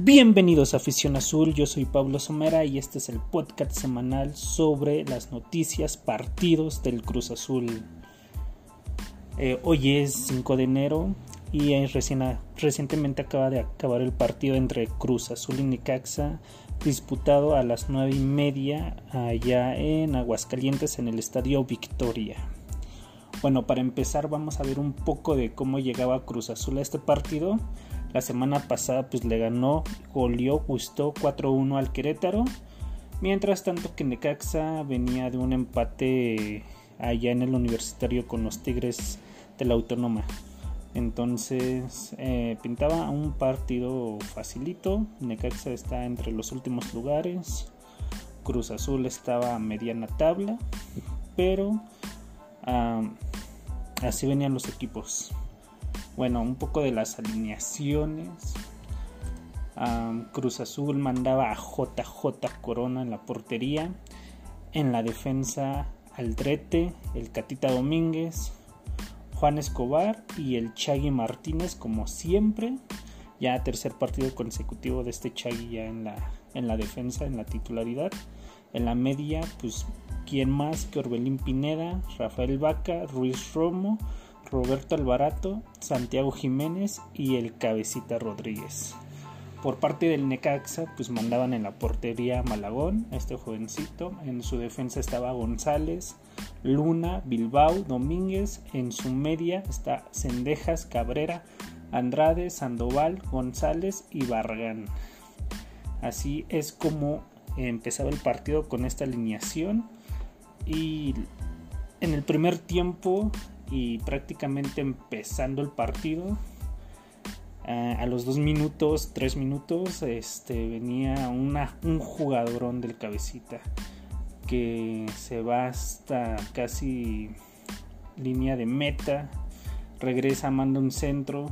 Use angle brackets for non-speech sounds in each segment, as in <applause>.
Bienvenidos a Afición Azul, yo soy Pablo Somera y este es el podcast semanal sobre las noticias, partidos del Cruz Azul. Eh, hoy es 5 de enero y recién, recientemente acaba de acabar el partido entre Cruz Azul y Necaxa disputado a las 9 y media allá en Aguascalientes en el Estadio Victoria. Bueno, para empezar vamos a ver un poco de cómo llegaba Cruz Azul a este partido. La semana pasada pues le ganó, goleó, gustó 4-1 al Querétaro. Mientras tanto que Necaxa venía de un empate allá en el universitario con los Tigres de la Autónoma. Entonces eh, pintaba un partido facilito. Necaxa está entre los últimos lugares. Cruz Azul estaba a mediana tabla. Pero así venían los equipos. Bueno, un poco de las alineaciones. Cruz Azul mandaba a JJ Corona en la portería. En la defensa Aldrete, el Catita Domínguez, Juan Escobar y el Chagui Martínez como siempre. Ya tercer partido consecutivo de este Chagui ya en la, en la defensa, en la titularidad. En la media, pues, ¿quién más que Orbelín Pineda, Rafael Vaca, Ruiz Romo, Roberto Alvarato, Santiago Jiménez y el Cabecita Rodríguez. Por parte del Necaxa, pues mandaban en la portería Malagón, este jovencito. En su defensa estaba González, Luna, Bilbao, Domínguez. En su media está Cendejas, Cabrera, Andrade, Sandoval, González y Barragán. Así es como empezaba el partido con esta alineación. Y en el primer tiempo y prácticamente empezando el partido, a los dos minutos, tres minutos, este, venía una, un jugadorón del cabecita que se va hasta casi línea de meta, regresa, manda un centro.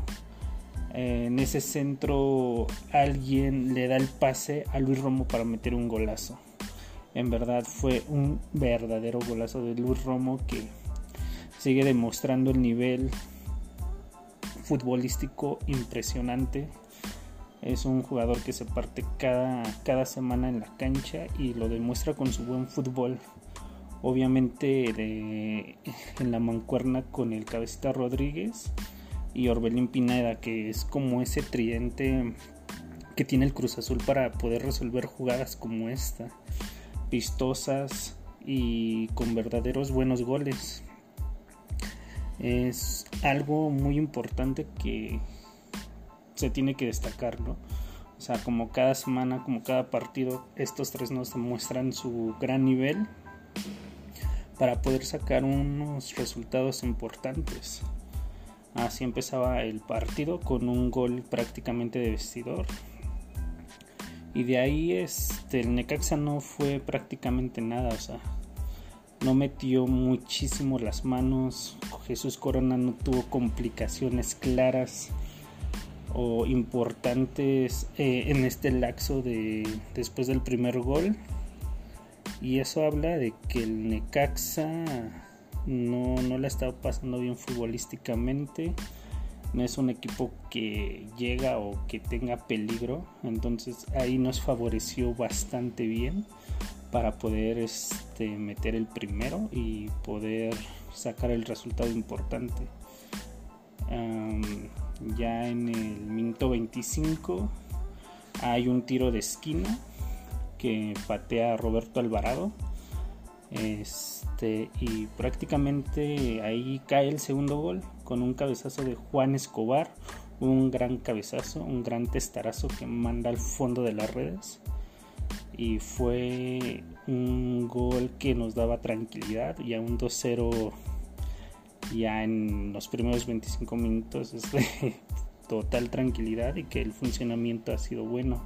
en ese centro alguien le da el pase a Luis Romo para meter un golazo. En verdad fue un verdadero golazo de Luis Romo que sigue demostrando el nivel futbolístico impresionante. Es un jugador que se parte cada, cada semana en la cancha y lo demuestra con su buen fútbol. Obviamente en la mancuerna con el cabecita Rodríguez y Orbelín Pineda, que es como ese tridente que tiene el Cruz Azul para poder resolver jugadas como esta, vistosas y con verdaderos buenos goles es algo muy importante que se tiene que destacar, ¿no? O sea, como cada semana, como cada partido, estos tres nos demuestran su gran nivel para poder sacar unos resultados importantes. Así empezaba el partido con un gol prácticamente de vestidor. Y de ahí este, el Necaxa no fue prácticamente nada, o sea, no metió muchísimo las manos. Jesús Corona no tuvo complicaciones claras o importantes eh, en este laxo de después del primer gol. Y eso habla de que el Necaxa no, no la estado pasando bien futbolísticamente. No es un equipo que llega o que tenga peligro. Entonces ahí nos favoreció bastante bien para poder este, meter el primero y poder sacar el resultado importante. ya en el minuto 25 hay un tiro de esquina que patea Roberto Alvarado. Este, y prácticamente ahí cae el segundo gol con un cabezazo de Juan Escobar, un gran cabezazo, un gran testarazo que manda al fondo de las redes y fue un gol que nos daba tranquilidad y a un 2-0 ya en los primeros 25 minutos <laughs> es de total tranquilidad y que el funcionamiento ha sido bueno.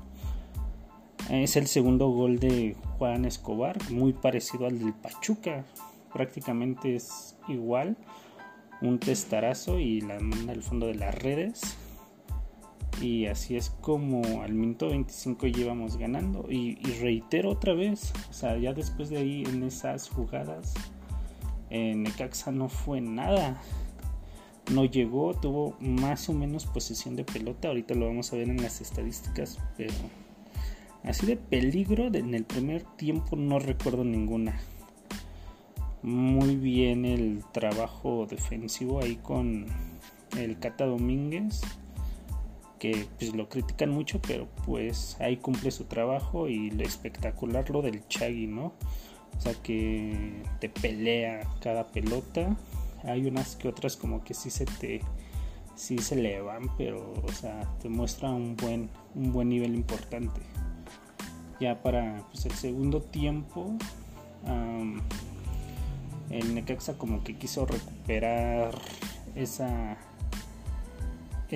Es el segundo gol de Juan Escobar, muy parecido al del Pachuca, prácticamente es igual, un testarazo y la manda al fondo de las redes y así es como al minuto 25 llevamos ganando. Y, reitero otra vez, o sea, ya después de ahí en esas jugadas, en Necaxa no fue nada. no llegó, tuvo más o menos posesión de pelota, ahorita lo vamos a ver en las estadísticas, pero así de peligro en el primer tiempo no recuerdo ninguna. Muy bien el trabajo defensivo ahí con el Cata Domínguez, que pues lo critican mucho, pero pues ahí cumple su trabajo y lo espectacular lo del Chagui, ¿no? O sea que te pelea cada pelota hay unas que otras como que sí se te sí se le van, pero o sea, te muestra un buen un buen nivel importante. Ya para pues, el segundo tiempo el Necaxa como que quiso recuperar esa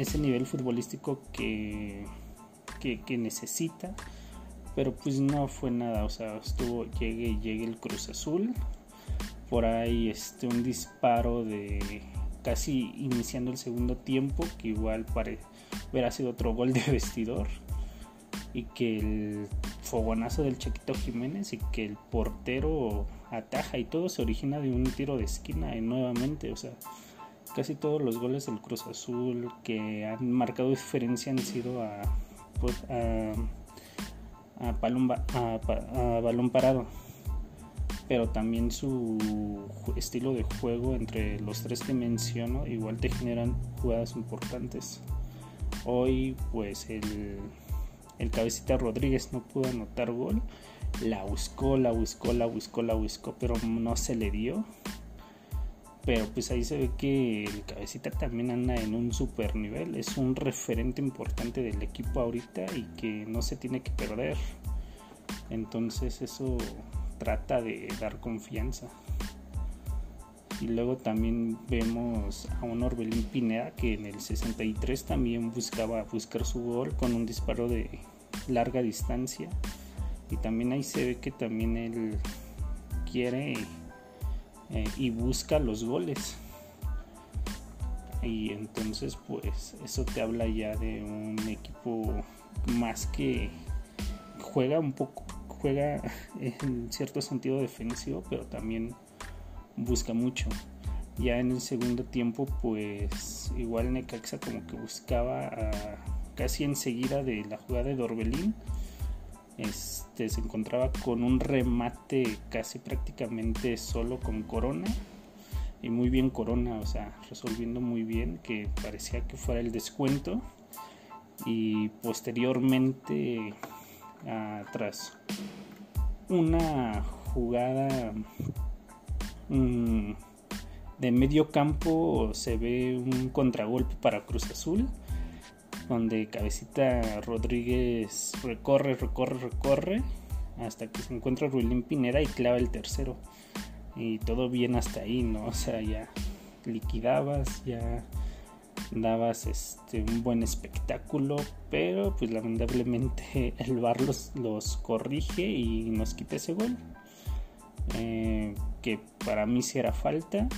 ese nivel futbolístico que, que, necesita pero pues no fue nada o sea estuvo llegue llegue el Cruz Azul por ahí este, un disparo de casi iniciando el segundo tiempo, que igual pare, hubiera sido otro gol de vestidor, y que el fogonazo del Chequito Jiménez y que el portero ataja y todo se origina de un tiro de esquina y nuevamente, o sea, casi todos los goles del Cruz Azul que han marcado diferencia han sido a, pues, a, a balón parado pero también su estilo de juego entre los tres que menciono igual te generan jugadas importantes. Hoy pues el, el cabecita Rodríguez no pudo anotar gol, la buscó, la buscó, la buscó, la buscó, pero no se le dio. Pero pues ahí se ve que el cabecita también anda en un super nivel, es un referente importante del equipo ahorita y que no se tiene que perder. Entonces eso trata de dar confianza. Y luego también vemos a un Orbelín Pineda que en el 63 también buscaba buscar su gol con un disparo de larga distancia. Y también ahí se ve que también él quiere eh, y busca los goles. Y entonces pues eso te habla ya de un equipo más que juega un poco juega <laughs> en cierto sentido defensivo, pero también busca mucho. Ya en el segundo tiempo, pues igual Necaxa como que buscaba casi enseguida de la jugada de Dorbelín. Este, se encontraba con un remate casi prácticamente solo con Corona y muy bien Corona, o sea, resolviendo muy bien que parecía que fuera el descuento y posteriormente tras una jugada mm, de medio campo se ve un contragolpe para Cruz Azul donde Cabecita Rodríguez recorre, recorre, recorre hasta que se encuentra Ruilín Pinera y clava el tercero y todo bien hasta ahí, ¿no? O sea, ya liquidabas, ya dabas este, un buen espectáculo, pero pues lamentablemente <laughs> el VAR los, corrige y nos quita ese gol. Eh, que para mí sí era falta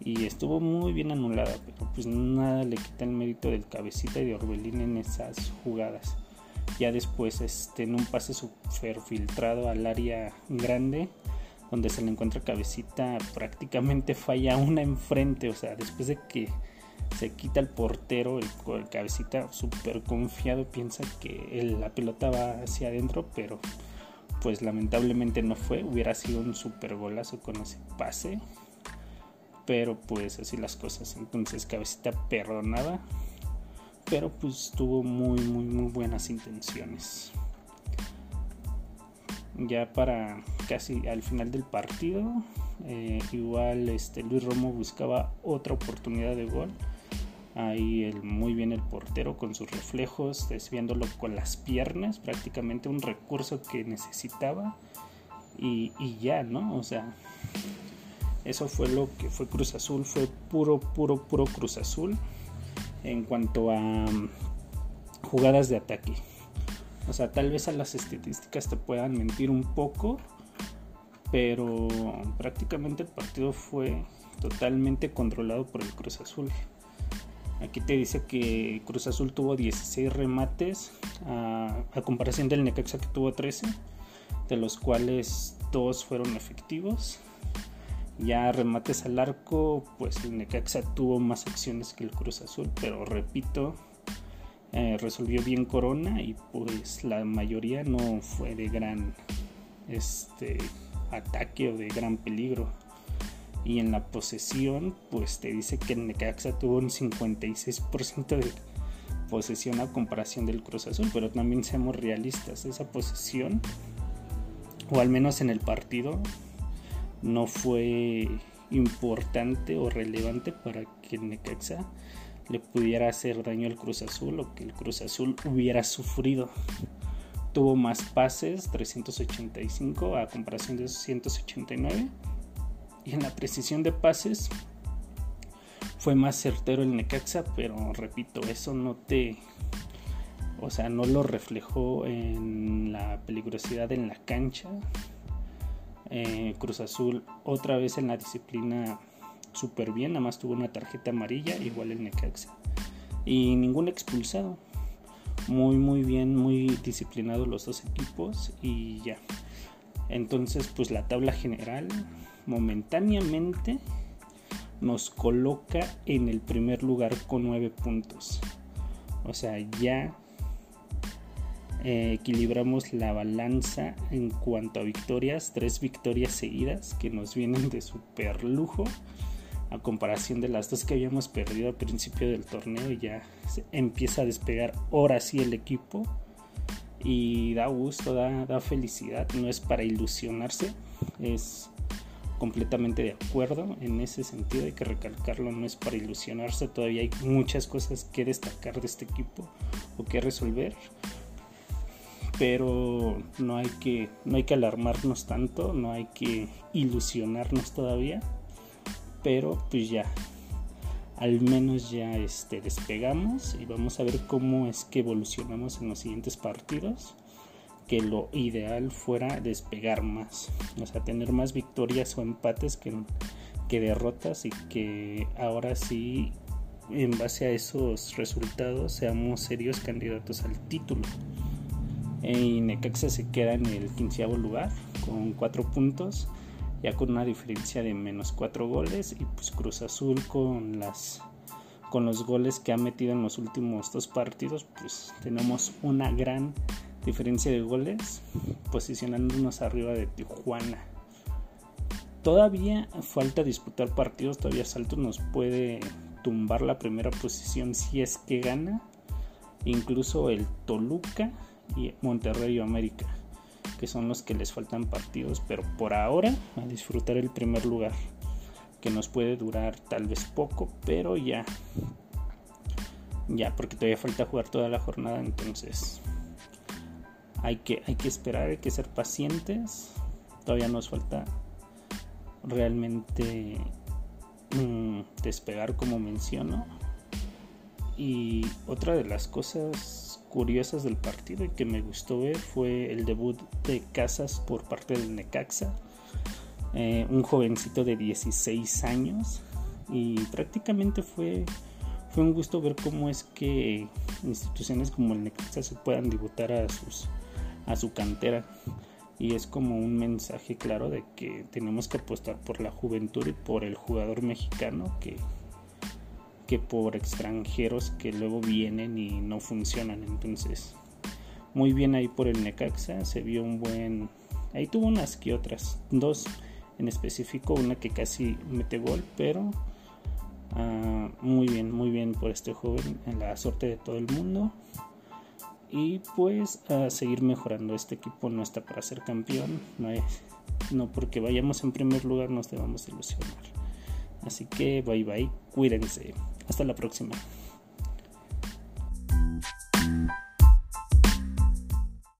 y estuvo muy bien anulada, pero pues nada le quita el mérito del cabecita y de Orbelín en esas jugadas. Ya después este, en un pase super filtrado al área grande, donde se le encuentra cabecita, prácticamente falla una enfrente, o sea, después de que se quita el portero, el, cabecita súper confiado, piensa que la pelota va hacia adentro, pero pues lamentablemente no fue, hubiera sido un super golazo con ese pase, pero pues así las cosas, entonces cabecita perdonada, pero pues tuvo muy muy muy buenas intenciones. Ya para casi al final del partido, eh, igual este Luis Romo buscaba otra oportunidad de gol Ahí el, muy bien el portero con sus reflejos, desviándolo con las piernas, prácticamente un recurso que necesitaba. Y, ya, ¿no? O sea, eso fue lo que fue Cruz Azul, fue puro, puro, puro Cruz Azul en cuanto a mm, jugadas de ataque. O sea, tal vez a las estadísticas te puedan mentir un poco, pero prácticamente el partido fue totalmente controlado por el Cruz Azul. Aquí te dice que Cruz Azul tuvo 16 remates a, comparación del Necaxa que tuvo 13, de los cuales dos fueron efectivos. Ya remates al arco, pues el Necaxa tuvo más acciones que el Cruz Azul, pero repito, eh, resolvió bien Corona y pues la mayoría no fue de gran este ataque o de gran peligro. Y en la posesión, pues te dice que el Necaxa tuvo un 56% de posesión a comparación del Cruz Azul, pero también seamos realistas, esa posesión, o al menos en el partido, no fue importante o relevante para que el Necaxa le pudiera hacer daño al Cruz Azul o que el Cruz Azul hubiera sufrido. Tuvo más pases, 385 a comparación de 189. Y en la precisión de pases fue más certero el Necaxa, pero repito, eso no te... O sea, no lo reflejó en la peligrosidad en la cancha. Eh, Cruz Azul otra vez en la disciplina súper bien, nada más tuvo una tarjeta amarilla, igual el Necaxa. Y ningún expulsado. Muy, muy bien, muy disciplinados los dos equipos y ya. Entonces, pues la tabla general momentáneamente nos coloca en el primer lugar con 9 puntos. O sea, ya eh, equilibramos la balanza en cuanto a victorias, tres victorias seguidas que nos vienen de super lujo a comparación de las dos que habíamos perdido al principio del torneo y ya empieza a despegar ahora sí el equipo y da gusto, da, da felicidad, no es para ilusionarse, es completamente de acuerdo en ese sentido, hay que recalcarlo, no es para ilusionarse, todavía hay muchas cosas que destacar de este equipo o que resolver, pero no hay que, no hay que alarmarnos tanto, no hay que ilusionarnos todavía, pero pues ya, al menos ya este, despegamos y vamos a ver cómo es que evolucionamos en los siguientes partidos que lo ideal fuera despegar más, o sea, tener más victorias o empates que, que derrotas y que ahora sí, en base a esos resultados, seamos serios candidatos al título. Y Necaxa se queda en el quinceavo lugar con cuatro puntos, ya con una diferencia de menos cuatro goles y pues Cruz Azul con las con los goles que ha metido en los últimos dos partidos, pues tenemos una gran diferencia de goles, posicionándonos arriba de Tijuana. Todavía falta disputar partidos, todavía Salto nos puede tumbar la primera posición si es que gana. Incluso el Toluca y Monterrey o América, que son los que les faltan partidos, pero por ahora a disfrutar el primer lugar, que nos puede durar tal vez poco, pero ya. Ya, porque todavía falta jugar toda la jornada, entonces hay que, hay que esperar, hay que ser pacientes. Todavía nos falta realmente mm, despegar como menciono. Y otra de las cosas curiosas del partido y que me gustó ver fue el debut de Casas por parte del Necaxa. Eh, un jovencito de 16 años y prácticamente fue, fue un gusto ver cómo es que instituciones como el Necaxa se puedan debutar a sus a su cantera y es como un mensaje claro de que tenemos que apostar por la juventud y por el jugador mexicano que, que por extranjeros que luego vienen y no funcionan. Entonces muy bien ahí por el Necaxa se vio un buen ahí tuvo unas que otras dos en específico una que casi mete gol pero ah, muy bien muy bien por este joven en la suerte de todo el mundo. Y pues a seguir mejorando este equipo no está para ser campeón no, es, no porque vayamos en primer lugar nos debamos ilusionar. Así que bye bye cuídense hasta la próxima